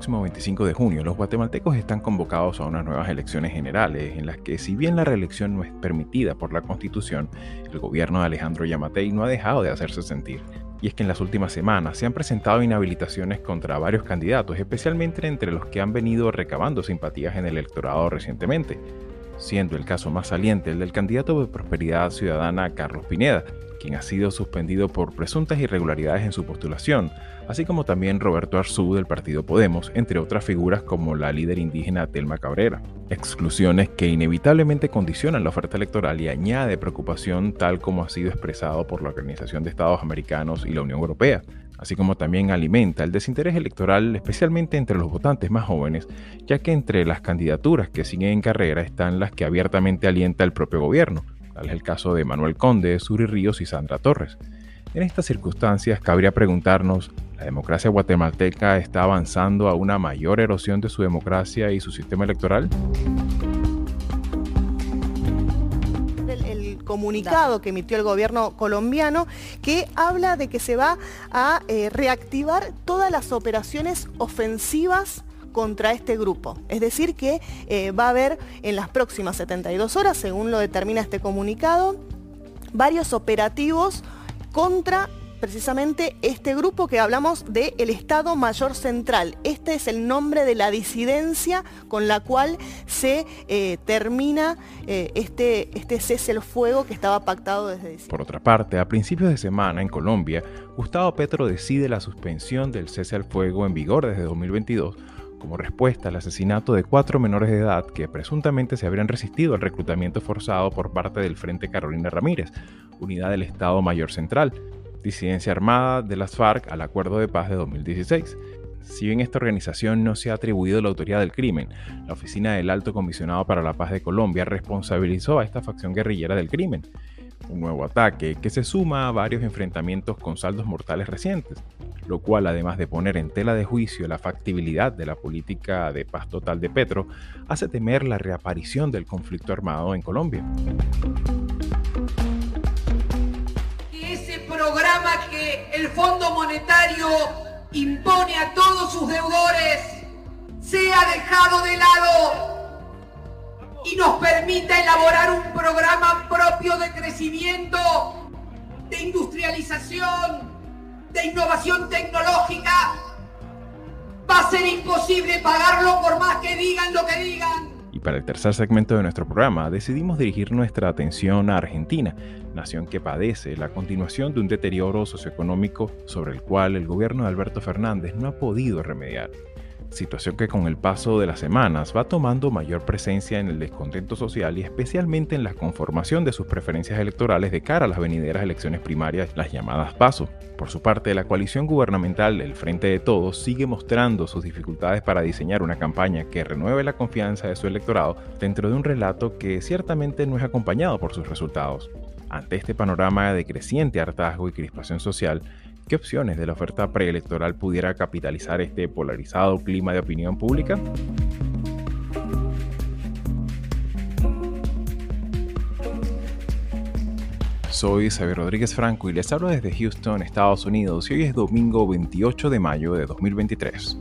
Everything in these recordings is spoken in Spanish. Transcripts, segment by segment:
Próximo 25 de junio, los guatemaltecos están convocados a unas nuevas elecciones generales en las que, si bien la reelección no es permitida por la Constitución, el gobierno de Alejandro Yamatei no ha dejado de hacerse sentir. Y es que en las últimas semanas se han presentado inhabilitaciones contra varios candidatos, especialmente entre los que han venido recabando simpatías en el electorado recientemente, siendo el caso más saliente el del candidato de Prosperidad Ciudadana Carlos Pineda, quien ha sido suspendido por presuntas irregularidades en su postulación, así como también Roberto Arzú del partido Podemos, entre otras figuras como la líder indígena Telma Cabrera. Exclusiones que inevitablemente condicionan la oferta electoral y añade preocupación tal como ha sido expresado por la Organización de Estados Americanos y la Unión Europea así como también alimenta el desinterés electoral especialmente entre los votantes más jóvenes, ya que entre las candidaturas que siguen en carrera están las que abiertamente alienta el propio gobierno, tal es el caso de Manuel Conde, Suri Ríos y Sandra Torres. En estas circunstancias cabría preguntarnos, ¿la democracia guatemalteca está avanzando a una mayor erosión de su democracia y su sistema electoral? El comunicado que emitió el gobierno colombiano que habla de que se va a eh, reactivar todas las operaciones ofensivas contra este grupo. Es decir, que eh, va a haber en las próximas 72 horas, según lo determina este comunicado, varios operativos contra precisamente este grupo que hablamos de el Estado Mayor Central. Este es el nombre de la disidencia con la cual se eh, termina eh, este, este cese el fuego que estaba pactado desde. Por otra parte, a principios de semana en Colombia, Gustavo Petro decide la suspensión del cese al fuego en vigor desde 2022 como respuesta al asesinato de cuatro menores de edad que presuntamente se habrían resistido al reclutamiento forzado por parte del Frente Carolina Ramírez, unidad del Estado Mayor Central, disidencia armada de las FARC al Acuerdo de Paz de 2016. Si bien esta organización no se ha atribuido la autoría del crimen, la Oficina del Alto Comisionado para la Paz de Colombia responsabilizó a esta facción guerrillera del crimen. Un nuevo ataque que se suma a varios enfrentamientos con saldos mortales recientes lo cual además de poner en tela de juicio la factibilidad de la política de paz total de Petro, hace temer la reaparición del conflicto armado en Colombia. Ese programa que el Fondo Monetario impone a todos sus deudores sea dejado de lado y nos permita elaborar un programa propio de crecimiento, de industrialización, de innovación tecnológica, va a ser imposible pagarlo por más que digan lo que digan. Y para el tercer segmento de nuestro programa decidimos dirigir nuestra atención a Argentina, nación que padece la continuación de un deterioro socioeconómico sobre el cual el gobierno de Alberto Fernández no ha podido remediar situación que con el paso de las semanas va tomando mayor presencia en el descontento social y especialmente en la conformación de sus preferencias electorales de cara a las venideras elecciones primarias, las llamadas PASO. Por su parte, la coalición gubernamental El Frente de Todos sigue mostrando sus dificultades para diseñar una campaña que renueve la confianza de su electorado dentro de un relato que ciertamente no es acompañado por sus resultados. Ante este panorama de creciente hartazgo y crispación social, ¿Qué opciones de la oferta preelectoral pudiera capitalizar este polarizado clima de opinión pública? Soy Xavier Rodríguez Franco y les hablo desde Houston, Estados Unidos, y hoy es domingo 28 de mayo de 2023.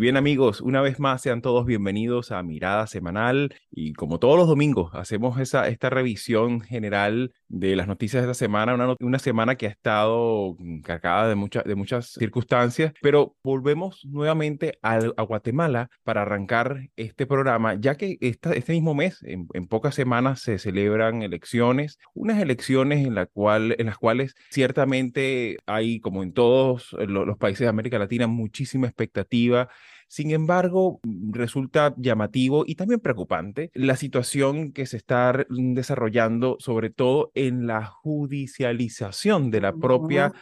Bien amigos, una vez más sean todos bienvenidos a Mirada Semanal Y como todos los domingos, hacemos esa, esta revisión general de las noticias de esta semana, una, una semana que ha estado cargada de, muchas de muchas circunstancias, pero volvemos nuevamente a, Guatemala para arrancar este programa, ya que esta, este mismo mes, en, en, pocas semanas, se celebran elecciones, unas elecciones en, la cual, en las cuales ciertamente hay, como en todos los, los países de América Latina, muchísima expectativa sin embargo, resulta llamativo y también preocupante la situación que se está desarrollando, sobre todo en la judicialización de la propia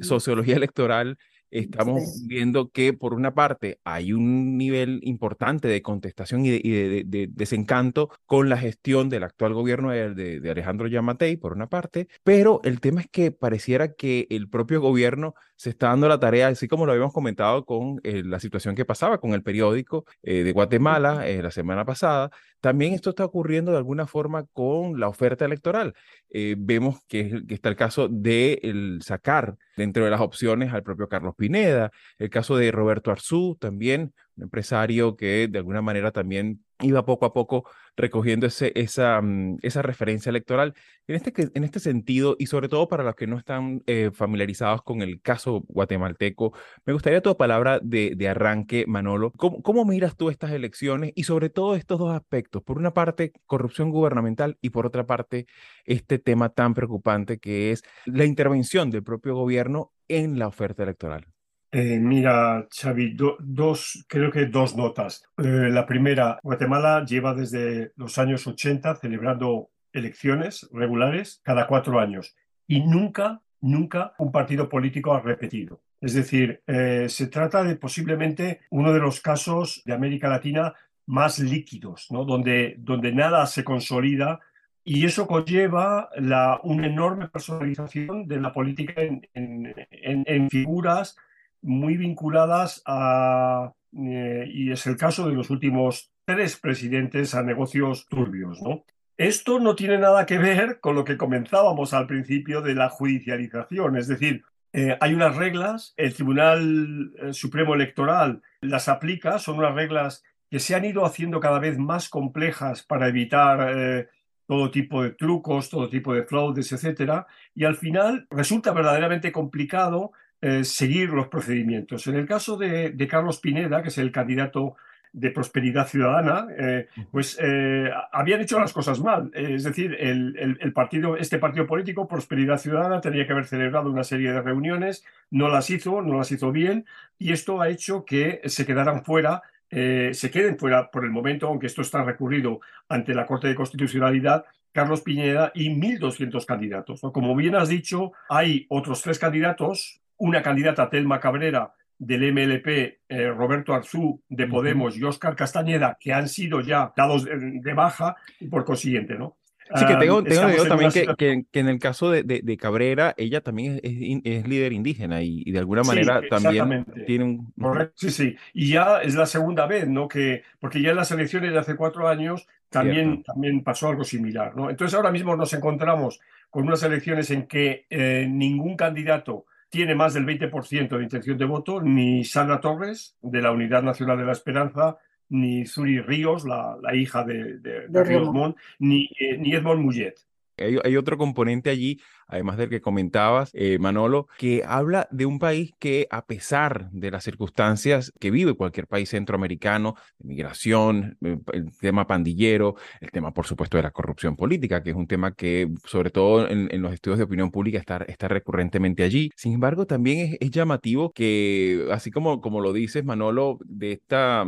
sociología electoral. Estamos viendo que por una parte hay un nivel importante de contestación y de, desencanto con la gestión del actual gobierno de, Alejandro Yamatei, por una parte, pero el tema es que pareciera que el propio gobierno se está dando la tarea, así como lo habíamos comentado con eh, la situación que pasaba con el periódico eh, de Guatemala eh, la semana pasada, también esto está ocurriendo de alguna forma con la oferta electoral. vemos que, está el caso de el sacar dentro de las opciones al propio Carlos Pineda, el caso de Roberto Arzú también, un empresario que de alguna manera también iba poco a poco recogiendo ese, esa, mm, esa referencia electoral. En este, en este sentido, y sobre todo para los que no están eh, familiarizados con el caso guatemalteco, me gustaría tu palabra de, de arranque, Manolo. ¿Cómo, ¿Cómo, miras tú estas elecciones y sobre todo estos dos aspectos? Por una parte, corrupción gubernamental y por otra parte, este tema tan preocupante que es la intervención del propio gobierno en la oferta electoral. Eh, mira, Xavi, dos, creo que dos notas. Eh, la primera, Guatemala lleva desde los años 80 celebrando elecciones regulares cada cuatro años y nunca, nunca un partido político ha repetido. Es decir, eh, se trata de posiblemente uno de los casos de América Latina más líquidos, ¿no? donde, donde nada se consolida y eso conlleva la, una enorme personalización de la política en, figuras muy vinculadas a, eh, y es el caso de los últimos tres presidentes, a negocios turbios, ¿no? Esto no tiene nada que ver con lo que comenzábamos al principio de la judicialización, es decir, eh, hay unas reglas, el Tribunal eh, Supremo Electoral las aplica, son unas reglas que se han ido haciendo cada vez más complejas para evitar todo tipo de trucos, todo tipo de fraudes, etcétera, y al final resulta verdaderamente complicado eh, seguir los procedimientos. En el caso de, Carlos Pineda, que es el candidato de Prosperidad Ciudadana, eh, pues eh, habían hecho las cosas mal. es decir, el, partido, este partido político, Prosperidad Ciudadana, tenía que haber celebrado una serie de reuniones, no las hizo, no las hizo bien, y esto ha hecho que se quedaran fuera se queden fuera por el momento, aunque esto está recurrido ante la Corte de Constitucionalidad, Carlos Pineda y 1.200 candidatos. Como bien has dicho, hay otros tres candidatos una candidata, Telma Cabrera, del MLP, eh, Roberto Arzú de Podemos y Óscar Castañeda, que han sido ya dados de, baja y por consiguiente, ¿no? Sí, que tengo, tengo también que, que, en el caso de, de, Cabrera, ella también es, es líder indígena y, de alguna manera también tiene un... Sí, sí. Y ya es la segunda vez, ¿no? Que, porque ya en las elecciones de hace cuatro años también, también pasó algo similar, ¿no? Entonces ahora mismo nos encontramos con unas elecciones en que eh, ningún candidato tiene más del 20% de intención de voto, ni Sandra Torres, de la Unidad Nacional de la Esperanza, ni Zuri Ríos, la, hija de, de, ni, eh, ni Edmond Mouillet. Hay, otro componente allí además del que comentabas, eh, Manolo, que habla de un país que a pesar de las circunstancias que vive cualquier país centroamericano, de migración, eh, el tema pandillero, el tema por supuesto de la corrupción política, que es un tema que sobre todo en, los estudios de opinión pública está, está recurrentemente allí. Sin embargo, también es, llamativo que, así como, como lo dices, Manolo, de esta,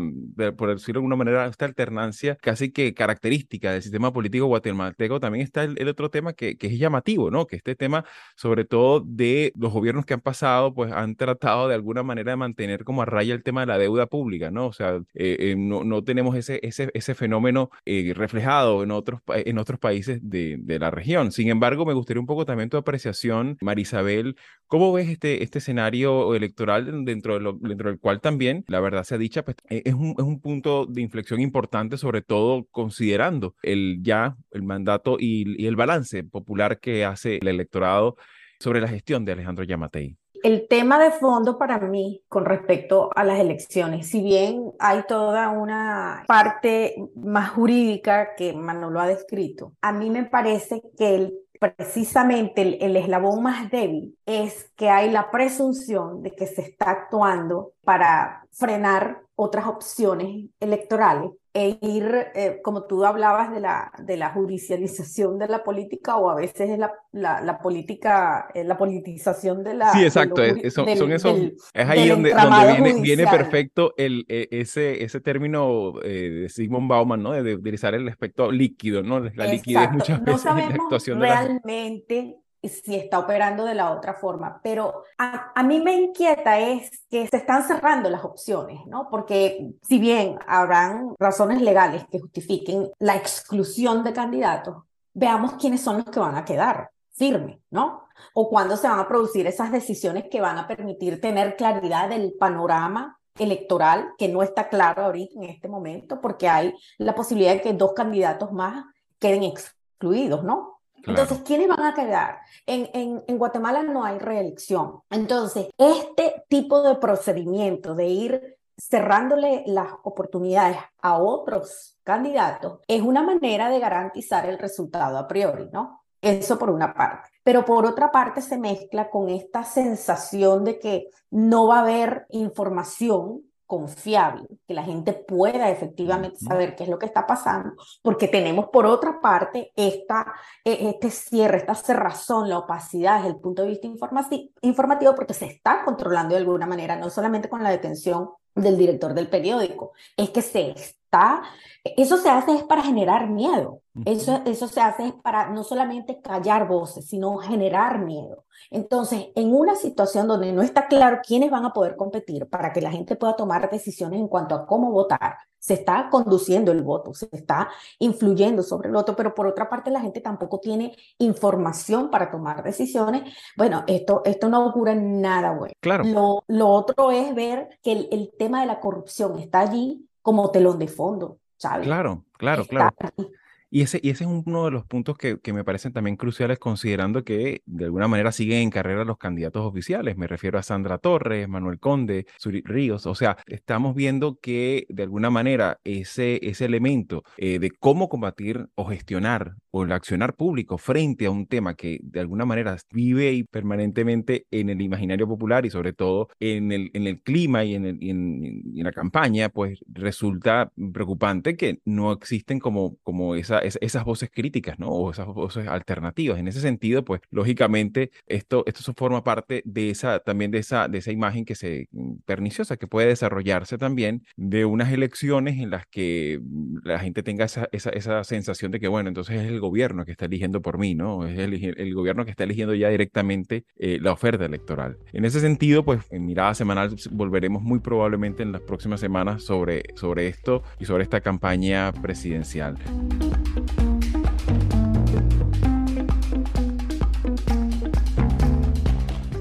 por decirlo de alguna manera, esta alternancia casi que característica del sistema político guatemalteco, también está el, otro tema que, que es llamativo, ¿no? Que este tema, sobre todo de los gobiernos que han pasado, pues han tratado de alguna manera de mantener como a raya el tema de la deuda pública, ¿no? O sea, eh, eh, no, no, tenemos ese, ese, ese fenómeno eh, reflejado en otros, en otros países de, de, la región. Sin embargo, me gustaría un poco también tu apreciación, Marisabel, ¿cómo ves este, este escenario electoral dentro, de lo, dentro del cual también, la verdad sea dicha, pues, es, un, es un punto de inflexión importante, sobre todo considerando el ya, el mandato y, y el balance popular que hace la electorado sobre la gestión de Alejandro Yamatei? el tema de fondo para mí con respecto a las elecciones, si bien hay toda una parte más jurídica que Manolo ha descrito, a mí me parece que el precisamente el, el, eslabón más débil es que hay la presunción de que se está actuando para frenar otras opciones electorales e ir, eh, como tú hablabas de la, de la judicialización de la política o a veces es la, la, política, eh, la politización de la... Sí, exacto, es, son, esos, es ahí donde, donde viene, viene, perfecto el, e, ese, ese término eh, de Sigmund Bauman, ¿no? De, utilizar el aspecto líquido, ¿no? La liquidez muchas veces no sabemos la actuación realmente si está operando de la otra forma. Pero a, mí me inquieta es que se están cerrando las opciones, ¿no? Porque si bien habrán razones legales que justifiquen la exclusión de candidatos, veamos quiénes son los que van a quedar firmes, ¿no? O cuándo se van a producir esas decisiones que van a permitir tener claridad del panorama electoral, que no está claro ahorita en este momento, porque hay la posibilidad de que dos candidatos más queden excluidos, ¿no? Entonces, ¿quiénes van a quedar? En, en, en, Guatemala no hay reelección. Entonces, este tipo de procedimiento de ir cerrándole las oportunidades a otros candidatos es una manera de garantizar el resultado a priori, ¿no? Eso por una parte. Pero por otra parte se mezcla con esta sensación de que no va a haber información confiable, que la gente pueda efectivamente saber qué es lo que está pasando, porque tenemos por otra parte esta, e, este cierre, esta cerrazón, la opacidad desde el punto de vista informativo, porque se está controlando de alguna manera, no solamente con la detención del director del periódico, es que se está, eso se hace es para generar miedo, eso, eso se hace para no solamente callar voces, sino generar miedo. Entonces, en una situación donde no está claro quiénes van a poder competir para que la gente pueda tomar decisiones en cuanto a cómo votar, se está conduciendo el voto, se está influyendo sobre el voto, pero por otra parte la gente tampoco tiene información para tomar decisiones. Bueno, esto, esto no ocurre nada bueno. Claro. Lo, lo otro es ver que el, el, tema de la corrupción está allí como telón de fondo. ¿sabes? Claro, claro, claro. Y ese, y ese es uno de los puntos que, que, me parecen también cruciales considerando que de alguna manera siguen en carrera los candidatos oficiales. Me refiero a Sandra Torres, Manuel Conde, Suri Ríos. O sea, estamos viendo que de alguna manera ese, ese elemento eh, de cómo combatir o gestionar o el accionar público frente a un tema que de alguna manera vive y permanentemente en el imaginario popular y sobre todo en el, en el clima y en, el, en, en la campaña, pues resulta preocupante que no existen como, como esa esas voces críticas, ¿no? O esas voces alternativas. En ese sentido, pues lógicamente esto, esto forma parte de esa, también de esa, de esa imagen que se, mm, perniciosa, que puede desarrollarse también de unas elecciones en las que mm, la gente tenga esa, esa, esa sensación de que, bueno, entonces es el gobierno que está eligiendo por mí, ¿no? Es el, el gobierno que está eligiendo ya directamente eh, la oferta electoral. En ese sentido, pues en mirada semanal volveremos muy probablemente en las próximas semanas sobre, sobre esto y sobre esta campaña presidencial.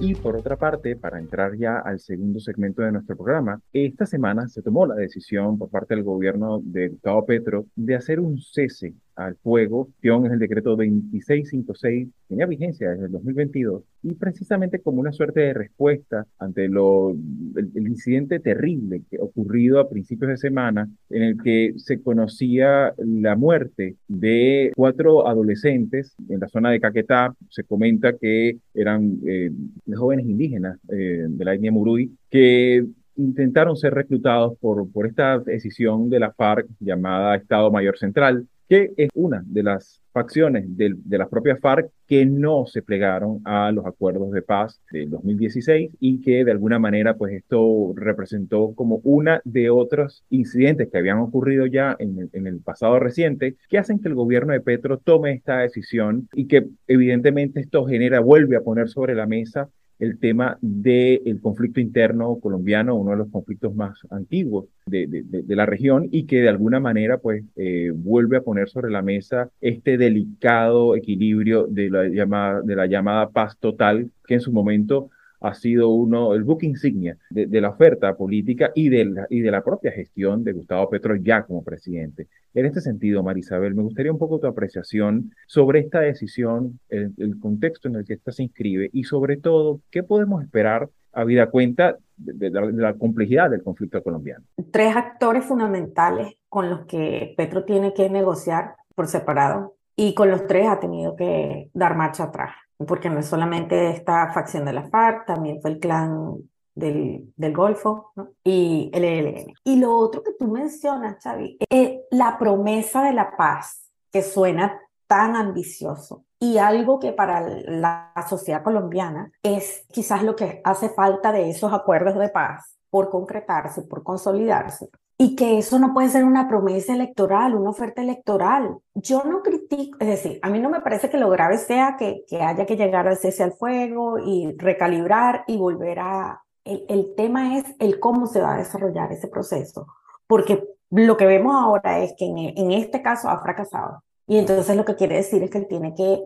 Y por otra parte, para entrar ya al segundo segmento de nuestro programa, esta semana se tomó la decisión por parte del gobierno de Gustavo Petro de hacer un cese al fuego. Es el decreto 2656, tenía vigencia desde el 2022 y precisamente como una suerte de respuesta ante lo, el, incidente terrible que ocurrido a principios de semana en el que se conocía la muerte de cuatro adolescentes en la zona de Caquetá. Se comenta que eran eh, jóvenes indígenas eh, de la etnia Murui que intentaron ser reclutados por, por esta decisión de la FARC llamada Estado Mayor Central que es una de las facciones de, de las propias FARC que no se plegaron a los acuerdos de paz del 2016 y que de alguna manera pues esto representó como una de otros incidentes que habían ocurrido ya en el, en el pasado reciente que hacen que el gobierno de Petro tome esta decisión y que evidentemente esto genera, vuelve a poner sobre la mesa el tema del conflicto interno colombiano, uno de los conflictos más antiguos de, de, la región y que de alguna manera pues eh, vuelve a poner sobre la mesa este delicado equilibrio de la llamada, de la llamada paz total que en su momento ha sido uno, el book insignia de, la oferta política y de, la, y de la propia gestión de Gustavo Petro ya como presidente. En este sentido, Marisabel, me gustaría un poco tu apreciación sobre esta decisión, el, el contexto en el que esta se inscribe y sobre todo, ¿qué podemos esperar habida cuenta de, la, complejidad del conflicto colombiano. Tres actores fundamentales con los que Petro tiene que negociar por separado y con los tres ha tenido que dar marcha atrás, porque no es solamente esta facción de la FARC, también fue el clan del, del Golfo y el ELN. Y lo otro que tú mencionas, Xavi, es la promesa de la paz, que suena tan ambicioso y algo que para la sociedad colombiana es quizás lo que hace falta de esos acuerdos de paz por concretarse, por consolidarse. Y que eso no puede ser una promesa electoral, una oferta electoral. Yo no critico, es decir, a mí no me parece que lo grave sea que, que haya que llegar al cese al fuego y recalibrar y volver a... El, el tema es el cómo se va a desarrollar ese proceso, porque lo que vemos ahora es que en, en este caso ha fracasado y entonces lo que quiere decir es que él tiene que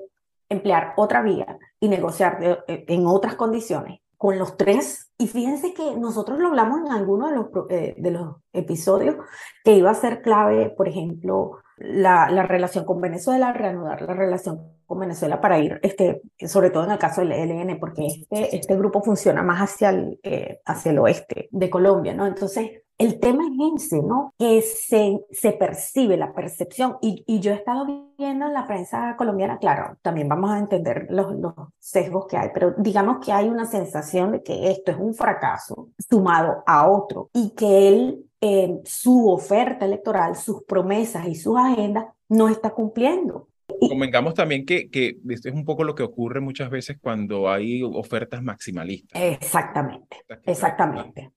emplear otra vía y negociar eh, en otras condiciones con los tres. Y fíjense que nosotros lo hablamos en alguno de los, eh, de los episodios que iba a ser clave, por ejemplo, la, la, relación con Venezuela, reanudar la relación con Venezuela para ir, este, sobre todo en el caso del ELN, porque este, este grupo funciona más hacia el, eh, hacia el oeste de Colombia, ¿no? Entonces, el tema es ese, ¿no? Que se, se percibe la percepción, y, y, yo he estado viendo en la prensa colombiana, claro, también vamos a entender los, los, sesgos que hay, pero digamos que hay una sensación de que esto es un fracaso sumado a otro y que él, eh, su oferta electoral, sus promesas y sus agendas no está cumpliendo. Convengamos también que, que esto es un poco lo que ocurre muchas veces cuando hay ofertas maximalistas. Exactamente, exactamente.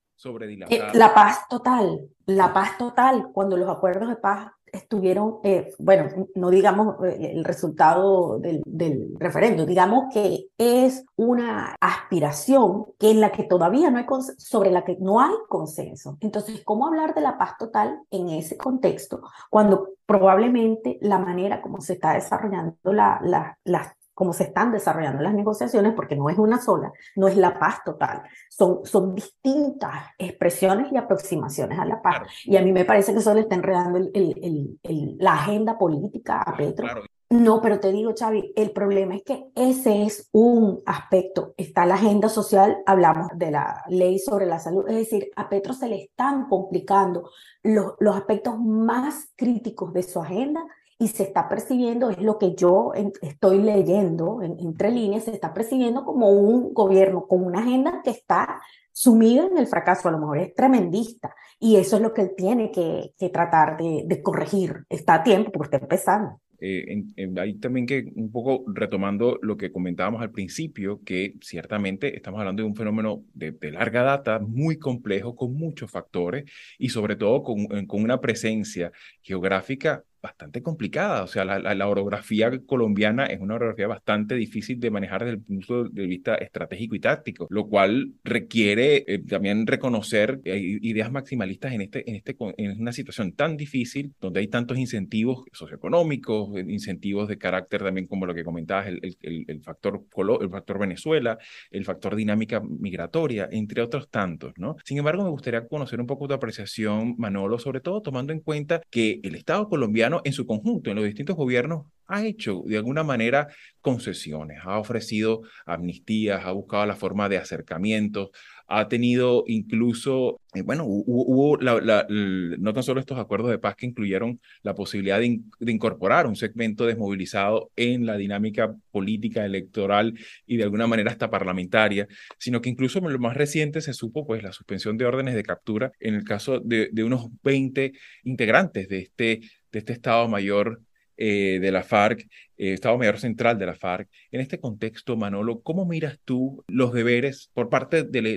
Eh, la paz total, la paz total, cuando los acuerdos de paz estuvieron, eh, bueno, no digamos eh, el resultado del, referendo, digamos que es una aspiración que en la que todavía no hay sobre la que no hay consenso. Entonces, ¿cómo hablar de la paz total en ese contexto cuando probablemente la manera como se está desarrollando la, la, cómo se están desarrollando las negociaciones, porque no es una sola, no es la paz total, son, son distintas expresiones y aproximaciones a la paz. Y a mí me parece que eso le está enredando el, el, el, la agenda política a Petro. No, pero te digo, Xavi, el problema es que ese es un aspecto. Está la agenda social, hablamos de la ley sobre la salud, es decir, a Petro se le están complicando los, los aspectos más críticos de su agenda y se está percibiendo, es lo que yo estoy leyendo entre líneas, se está percibiendo como un gobierno con una agenda que está sumida en el fracaso, a lo mejor es tremendista, y eso es lo que él tiene que, que tratar de, de, corregir. Está a tiempo porque está empezando. Eh, ahí también que un poco retomando lo que comentábamos al principio, que ciertamente estamos hablando de un fenómeno de, de larga data, muy complejo, con muchos factores y sobre todo con, con una presencia geográfica bastante complicada. O sea, la, la, orografía colombiana es una orografía bastante difícil de manejar desde el punto de vista estratégico y táctico, lo cual requiere eh, también reconocer ideas maximalistas en, este, en, este, en una situación tan difícil, donde hay tantos incentivos socioeconómicos, incentivos de carácter también como lo que comentabas, el, el, el factor, el factor Venezuela, el factor dinámica migratoria, entre otros tantos, ¿no? Sin embargo, me gustaría conocer un poco tu apreciación, Manolo, sobre todo tomando en cuenta que el Estado colombiano en su conjunto, en los distintos gobiernos, ha hecho de alguna manera concesiones, ha ofrecido amnistías, ha buscado la forma de acercamientos, ha tenido incluso, eh, bueno, hubo, no tan solo estos acuerdos de paz que incluyeron la posibilidad de, incorporar un segmento desmovilizado en la dinámica política electoral y de alguna manera hasta parlamentaria, sino que incluso en lo más reciente se supo pues la suspensión de órdenes de captura en el caso de, de unos 20 integrantes de este de este Estado Mayor eh, de la FARC, eh, Estado Mayor Central de la FARC. En este contexto, Manolo, ¿cómo miras tú los deberes por parte de la,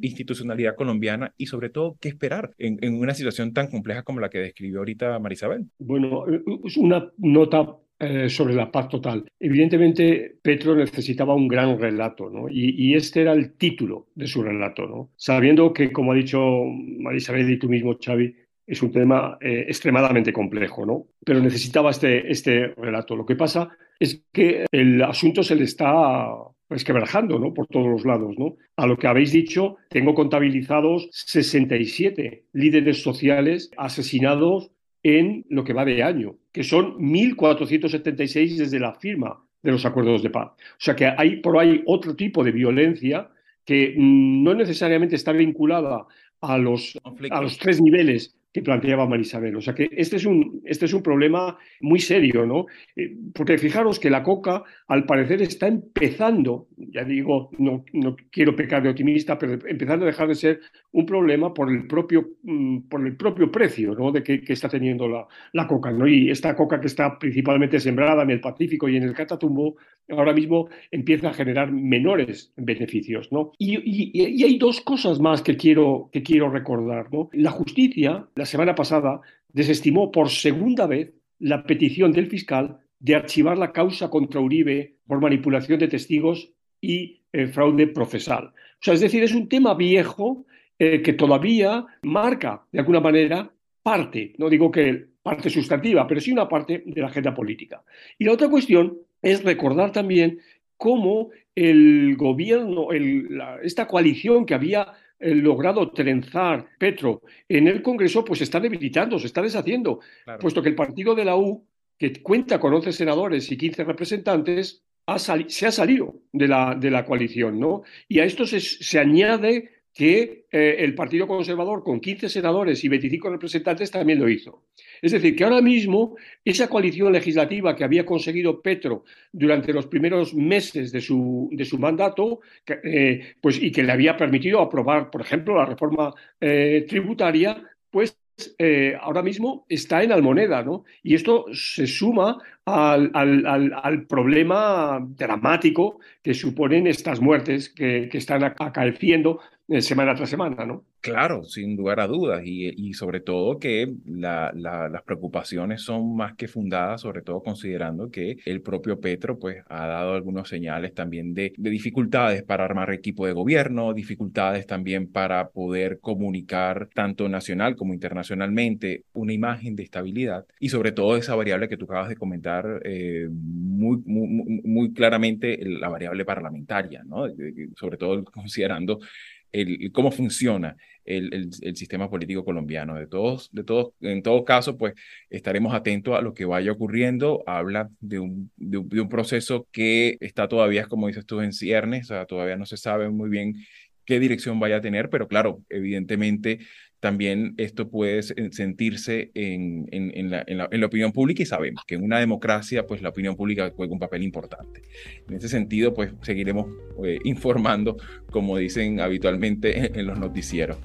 institucionalidad colombiana y sobre todo qué esperar en, una situación tan compleja como la que describió ahorita Marisabel? Bueno, es una nota eh, sobre la paz total. Evidentemente, Petro necesitaba un gran relato, ¿no? Y, y, este era el título de su relato, ¿no? Sabiendo que, como ha dicho Marisabel y tú mismo, Xavi, es un tema eh, extremadamente complejo, ¿no? Pero necesitaba este, este relato. Lo que pasa es que el asunto se le está resquebrajando ¿no? por todos los lados. ¿no? A lo que habéis dicho, tengo contabilizados 67 líderes sociales asesinados en lo que va de año, que son 1.476 desde la firma de los acuerdos de paz. O sea que hay por ahí otro tipo de violencia que mm, no necesariamente está vinculada a los, a los tres niveles que planteaba Marisabel. O sea que este es un, este es un problema muy serio, ¿no? Eh, porque fijaros que la coca, al parecer, está empezando, ya digo, no, no quiero pecar de optimista, pero empezando a dejar de ser un problema por el propio, mm, por el propio precio ¿no? de que, está teniendo la, la, coca. ¿no? Y esta coca que está principalmente sembrada en el Pacífico y en el Catatumbo, ahora mismo empieza a generar menores beneficios. ¿no? Y, hay dos cosas más que quiero, que quiero recordar. ¿no? La justicia la semana pasada desestimó por segunda vez la petición del fiscal de archivar la causa contra Uribe por manipulación de testigos y eh, fraude procesal. O sea, es decir, es un tema viejo eh, que todavía marca, de alguna manera, parte, no digo que parte sustantiva, pero sí una parte de la agenda política. Y la otra cuestión es recordar también cómo el gobierno, esta coalición que había logrado trenzar Petro en el Congreso, pues se está debilitando, se está deshaciendo, puesto que el partido de la U, que cuenta con 11 senadores y 15 representantes, se ha salido de la, de la coalición, ¿no? Y a esto se, se añade que eh, el Partido Conservador, con 15 senadores y 25 representantes, también lo hizo. Es decir, que ahora mismo esa coalición legislativa que había conseguido Petro durante los primeros meses de su, de su mandato, eh, pues, y que le había permitido aprobar, por ejemplo, la reforma eh, tributaria, pues ahora mismo está en Almoneda, ¿no? Y esto se suma al, al, problema dramático que suponen estas muertes que, que están acaeciendo eh, semana tras semana, ¿no? Claro, sin lugar a dudas, y, sobre todo que las preocupaciones son más que fundadas, sobre todo considerando que el propio Petro pues, ha dado algunos señales también de, dificultades para armar equipo de gobierno, dificultades también para poder comunicar tanto nacional como internacionalmente una imagen de estabilidad y sobre todo esa variable que tú acabas de comentar eh, muy, muy, muy claramente, la variable parlamentaria, ¿no? sobre todo considerando el, cómo funciona el, el, sistema político colombiano. De todos, de todos, en todo caso, pues estaremos atentos a lo que vaya ocurriendo. Habla de un, de un, proceso que está todavía, como dices tú, en ciernes, o sea, todavía no se sabe muy bien qué dirección vaya a tener, pero claro, evidentemente también esto puede sentirse en, en, la, en, la, opinión pública y sabemos que en una democracia pues la opinión pública juega un papel importante. En ese sentido pues seguiremos eh, informando como dicen habitualmente en los noticieros.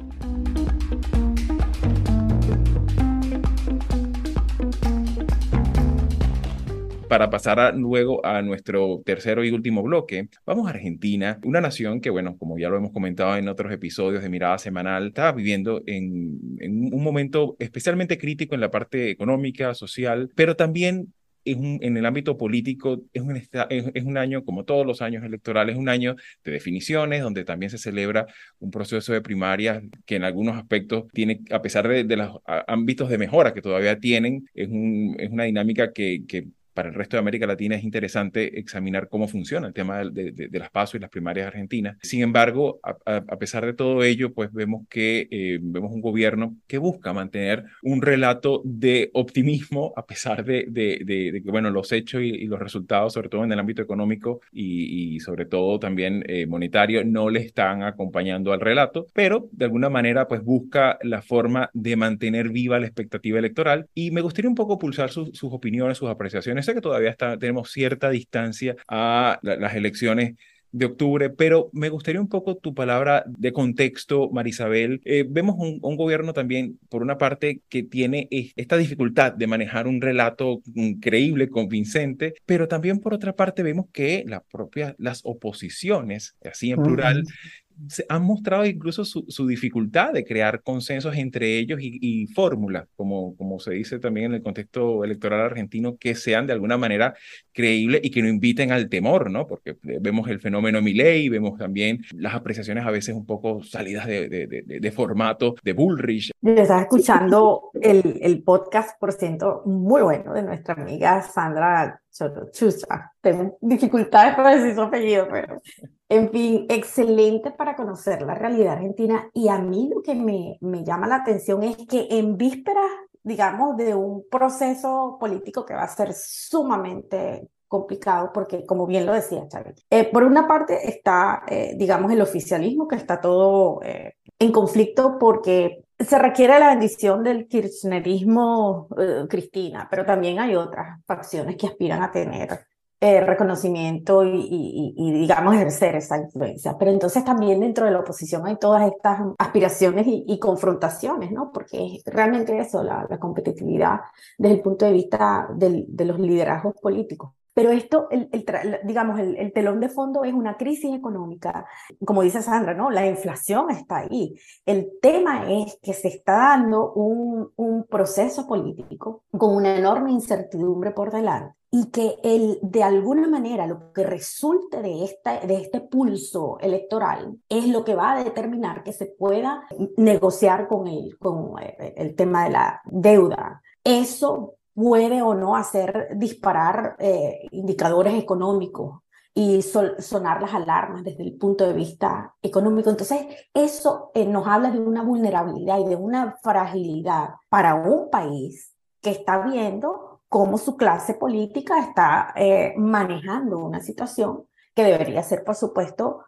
Para pasar luego a nuestro tercero y último bloque, vamos a Argentina, una nación que, bueno, como ya lo hemos comentado en otros episodios de Mirada Semanal, está viviendo en, un momento especialmente crítico en la parte económica, social, pero también en el ámbito político es un, año, como todos los años electorales, un año de definiciones, donde también se celebra un proceso de primarias que en algunos aspectos tiene, a pesar de, los ámbitos de mejora que todavía tienen, es, un, es una dinámica que para el resto de América Latina es interesante examinar cómo funciona el tema de, las pasos y las primarias argentinas. Sin embargo, a, pesar de todo ello, pues vemos que eh, vemos un gobierno que busca mantener un relato de optimismo a pesar de, que, bueno, los hechos y, los resultados, sobre todo en el ámbito económico y, sobre todo también eh, monetario, no le están acompañando al relato, pero de alguna manera pues busca la forma de mantener viva la expectativa electoral y me gustaría un poco pulsar sus opiniones, sus apreciaciones sé que todavía está, tenemos cierta distancia a las elecciones de octubre, pero me gustaría un poco tu palabra de contexto, Marisabel. Eh, vemos un, gobierno también, por una parte, que tiene esta dificultad de manejar un relato increíble, convincente, pero también por otra parte vemos que las propias, las oposiciones, así en plural, han mostrado incluso su, dificultad de crear consensos entre ellos y, fórmulas, como, como se dice también en el contexto electoral argentino, que sean de alguna manera creíbles y que no inviten al temor, ¿no? Porque vemos el fenómeno Milley, vemos también las apreciaciones a veces un poco salidas de, de, de, formato de Bullrich. Yo estaba escuchando el, el podcast, por ciento, muy bueno de nuestra amiga Sandra Chucha, tengo dificultades para decir su apellido, pero en fin, excelente para conocer la realidad argentina. Y a mí lo que me, me llama la atención es que en vísperas, digamos, de un proceso político que va a ser sumamente complicado porque, como bien lo decía Chávez, eh, por una parte está, eh, digamos, el oficialismo que está todo eh, en conflicto porque se requiere la bendición del kirchnerismo Cristina, pero también hay otras facciones que aspiran a tener reconocimiento y, y, digamos, ejercer esa influencia. Pero entonces también dentro de la oposición hay todas estas aspiraciones y, confrontaciones, ¿no? Porque es realmente eso, la, la competitividad desde el punto de vista de los liderazgos políticos. Pero esto, el, digamos, el, telón de fondo es una crisis económica. Como dice Sandra, ¿no? La inflación está ahí. El tema es que se está dando un, un proceso político con una enorme incertidumbre por delante y que el, de alguna manera lo que resulte de, esta, de este pulso electoral es lo que va a determinar que se pueda negociar con el, con eh, el tema de la deuda. Eso puede o no hacer disparar eh, indicadores económicos y sonar las alarmas desde el punto de vista económico. Entonces, eso eh, nos habla de una vulnerabilidad y de una fragilidad para un país que está viendo cómo su clase política está eh, manejando una situación que debería ser, por supuesto,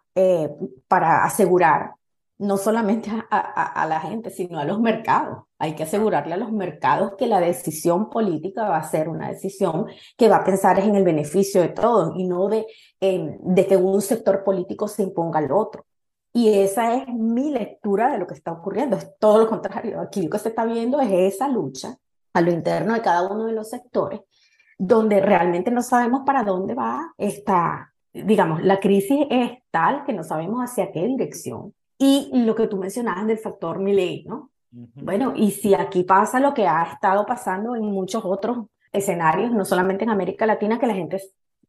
para asegurar no solamente a, la gente, sino a los mercados. Hay que asegurarle a los mercados que la decisión política va a ser una decisión que va a pensar en el beneficio de todos y no de, de que un sector político se imponga al otro. Y esa es mi lectura de lo que está ocurriendo. Es todo lo contrario. Aquí lo que se está viendo es esa lucha a lo interno de cada uno de los sectores, donde realmente no sabemos para dónde va esta, digamos, la crisis es tal que no sabemos hacia qué dirección y lo que tú mencionabas del factor Milley, ¿no? Bueno, y si aquí pasa lo que ha estado pasando en muchos otros escenarios, no solamente en América Latina, que la gente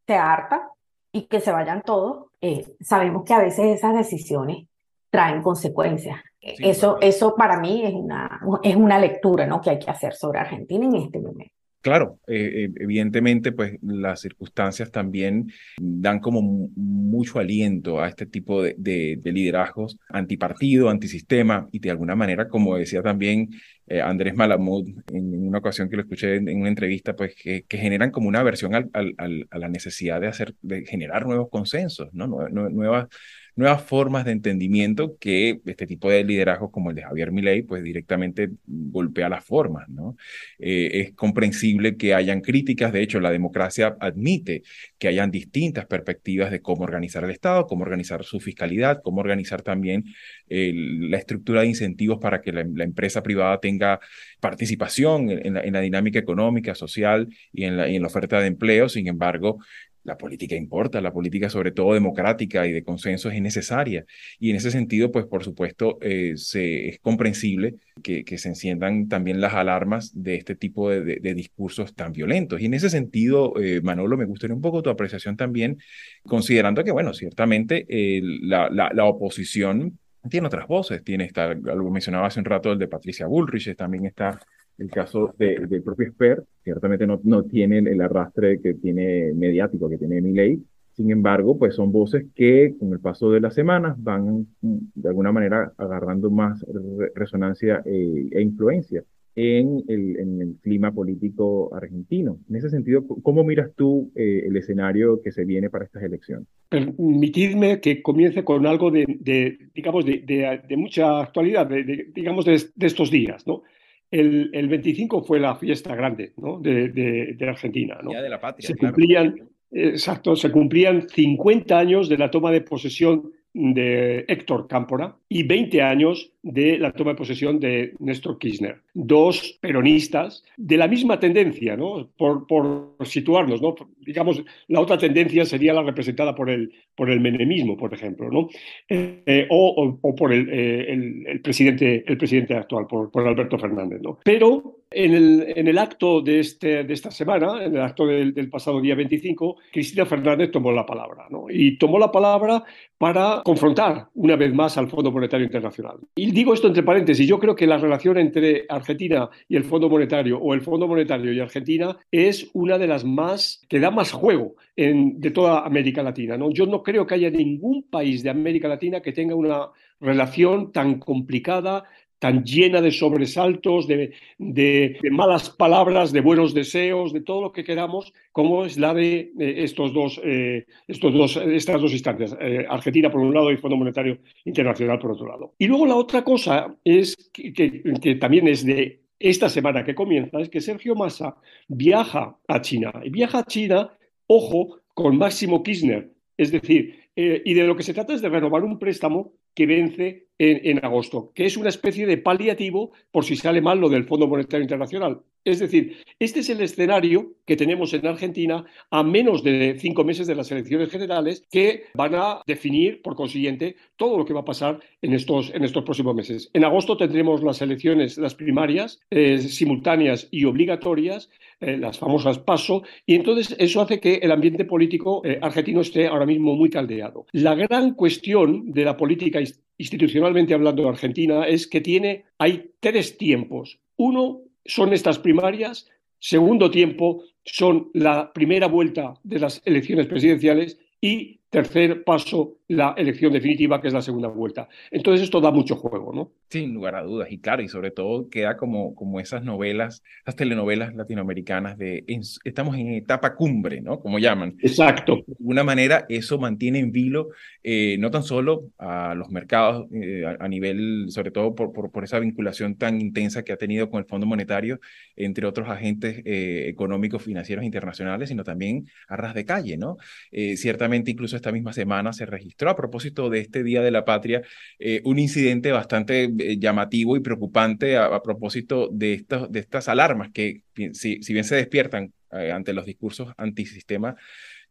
se harta y que se vayan todos, eh, sabemos que a veces esas decisiones traen consecuencias. eso, eso para mí es una, es una lectura ¿no? que hay que hacer sobre Argentina en este momento claro, eh, evidentemente, pues las circunstancias también dan como mucho aliento a este tipo de, liderazgos antipartido, antisistema y de alguna manera, como decía también eh, Andrés Malamud en una ocasión que lo escuché en, una entrevista, pues que, generan como una aversión a la necesidad de hacer, de generar nuevos consensos, ¿no? nuevas formas de entendimiento que este tipo de liderazgos como el de Javier Milei, pues directamente golpea las formas, ¿no? Eh, es comprensible que hayan críticas, de hecho la democracia admite que hayan distintas perspectivas de cómo organizar el Estado, cómo organizar su fiscalidad, cómo organizar también la estructura de incentivos para que la, empresa privada tenga participación en, la, dinámica económica, social y en la, y en la oferta de empleo. Sin embargo, la política importa, la política sobre todo democrática y de consenso es necesaria. Y en ese sentido, pues por supuesto, eh, se, es comprensible que, se enciendan también las alarmas de este tipo de, discursos tan violentos. Y en ese sentido, eh, Manolo, me gustaría un poco tu apreciación también, considerando que, bueno, ciertamente eh, la oposición tiene otras voces, tiene esta, algo mencionaba hace un rato el de Patricia Bullrich, también está el caso de, del propio Esper, ciertamente no, no tiene el arrastre que tiene mediático, que tiene ley. Sin embargo, pues son voces que con el paso de las semanas van de alguna manera agarrando más resonancia eh, e influencia en el, en el, clima político argentino. En ese sentido, ¿cómo miras tú eh, el escenario que se viene para estas elecciones? Permitidme que comience con algo de, de digamos, de, de, mucha actualidad, digamos, de, estos días, ¿no? El, el 25 fue la fiesta grande ¿no? de, de, Argentina. ¿no? de la patria. Se cumplían, exacto, se cumplían 50 años de la toma de posesión de Héctor Cámpora y 20 años de la toma de posesión de Néstor Kirchner. Dos peronistas de la misma tendencia, ¿no? Por, por situarnos, ¿no? Digamos, la otra tendencia sería la representada por el, por el menemismo, por ejemplo, ¿no? Eh, o, o, por el, eh, el, el, presidente, el presidente actual, por, por Alberto Fernández, ¿no? Pero en el, en el acto de, este, de esta semana, en el acto del, del pasado día 25, Cristina Fernández tomó la palabra, ¿no? Y tomó la palabra para confrontar una vez más al Fondo Monetario Internacional. Digo esto entre paréntesis, yo creo que la relación entre Argentina y el Fondo Monetario o el Fondo Monetario y Argentina es una de las más que da más juego en, de toda América Latina. ¿no? Yo no creo que haya ningún país de América Latina que tenga una relación tan complicada, tan llena de sobresaltos, de, malas palabras, de buenos deseos, de todo lo que queramos, como es la de estos dos, eh, estos dos, estas dos instancias, eh, Argentina por un lado y Fondo Monetario Internacional por otro lado. Y luego la otra cosa es que, también es de esta semana que comienza, es que Sergio Massa viaja a China. Y viaja a China, ojo, con Máximo Kirchner. Es decir, eh, y de lo que se trata es de renovar un préstamo que vence en, agosto, que es una especie de paliativo por si sale mal lo del Fondo Monetario Internacional. Es decir, este es el escenario que tenemos en Argentina a menos de cinco meses de las elecciones generales que van a definir, por consiguiente, todo lo que va a pasar en estos, en estos próximos meses. En agosto tendremos las elecciones, las primarias, eh, simultáneas y obligatorias, eh, las famosas PASO, y entonces eso hace que el ambiente político argentino esté ahora mismo muy caldeado. La gran cuestión de la política institucionalmente hablando Argentina es que tiene, hay tres tiempos. Uno son estas primarias, segundo tiempo son la primera vuelta de las elecciones presidenciales y tercer paso, la elección definitiva, que es la segunda vuelta. Entonces esto da mucho juego, ¿no? Sin lugar a dudas, y claro, y sobre todo queda como, como esas novelas, esas telenovelas latinoamericanas de estamos en etapa cumbre, ¿no? Como llaman. Exacto. De alguna manera eso mantiene en vilo eh, no tan solo a los mercados eh, a, nivel, sobre todo por, por, esa vinculación tan intensa que ha tenido con el Fondo Monetario, entre otros agentes eh, económicos, financieros internacionales, sino también a ras de calle, ¿no? ciertamente incluso esta misma semana se registró a propósito de este Día de la Patria un incidente bastante eh, llamativo y preocupante a, propósito de, de estas alarmas que, si, bien se despiertan eh, ante los discursos antisistema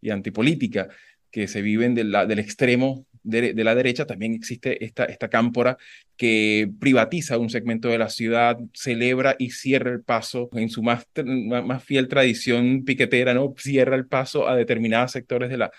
y antipolítica que se viven del, del extremo de, de, la derecha, también existe esta, esta cámpora que privatiza un segmento de la ciudad, celebra y cierra el paso en su más, más fiel tradición piquetera, ¿no? Cierra el paso a determinados sectores de la,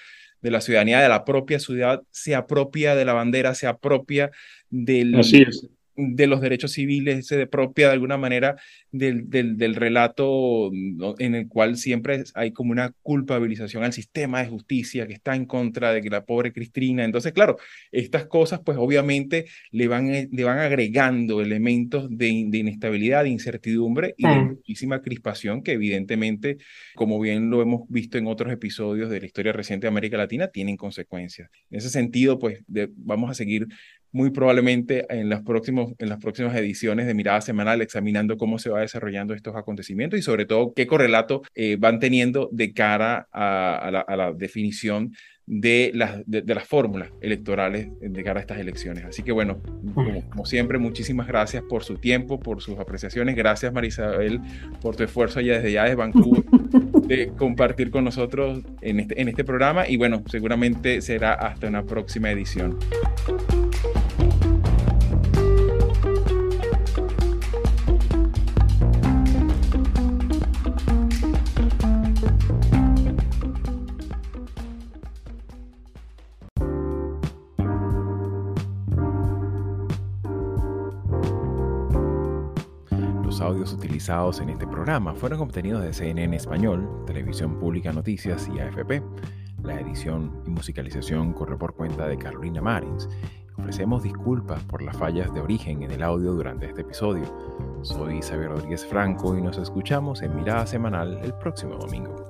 de la ciudadanía, de la propia ciudad, se apropia de la bandera, se apropia del, Así es de los derechos civiles, se propia de alguna manera del, del, del, relato en el cual siempre hay como una culpabilización al sistema de justicia que está en contra de que la pobre Cristina. Entonces, claro, estas cosas pues obviamente le van, eh, le van agregando elementos de, inestabilidad, de incertidumbre y de muchísima crispación que evidentemente, como bien lo hemos visto en otros episodios de la historia reciente de América Latina, tienen consecuencias. En ese sentido, pues vamos a seguir muy probablemente en, los próximos, en las próximas ediciones de Mirada Semanal examinando cómo se va desarrollando estos acontecimientos y sobre todo qué correlato eh, van teniendo de cara a, la, definición de las, de, las fórmulas electorales de cara a estas elecciones. Así que bueno, como, siempre, muchísimas gracias por su tiempo, por sus apreciaciones. Gracias Marisabel por tu esfuerzo allá desde ya de Vancouver de compartir con nosotros en este, en este programa y bueno, seguramente será hasta una próxima edición. Audios utilizados en este programa fueron obtenidos de CNN Español, Televisión Pública Noticias y AFP. La edición y musicalización corre por cuenta de Carolina Marins. Ofrecemos disculpas por las fallas de origen en el audio durante este episodio. Soy Xavier Rodríguez Franco y nos escuchamos en Mirada Semanal el próximo domingo.